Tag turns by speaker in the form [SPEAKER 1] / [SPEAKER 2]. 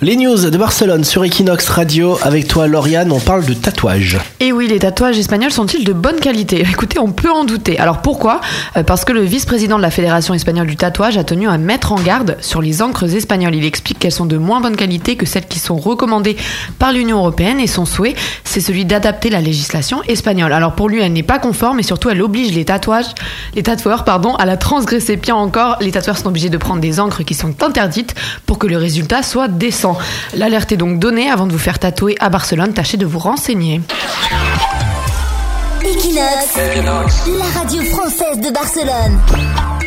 [SPEAKER 1] Les news de Barcelone sur Equinox Radio. Avec toi, Lauriane, on parle de tatouage.
[SPEAKER 2] Et oui, les tatouages espagnols sont-ils de bonne qualité? Écoutez, on peut en douter. Alors pourquoi? Euh, Parce que le vice-président de la Fédération espagnole du tatouage a tenu à mettre en garde sur les encres espagnoles. Il explique qu'elles sont de moins bonne qualité que celles qui sont recommandées par l'Union européenne et son souhait, c'est celui d'adapter la législation espagnole. Alors pour lui, elle n'est pas conforme et surtout elle oblige les tatouages, les tatoueurs, pardon, à la transgresser. Pire encore, les tatoueurs sont obligés de prendre des encres qui sont interdites pour que le résultat soit décent. L'alerte est donc donnée avant de vous faire tatouer à Barcelone. Tâchez de vous renseigner.
[SPEAKER 3] Equinox, la radio française de Barcelone.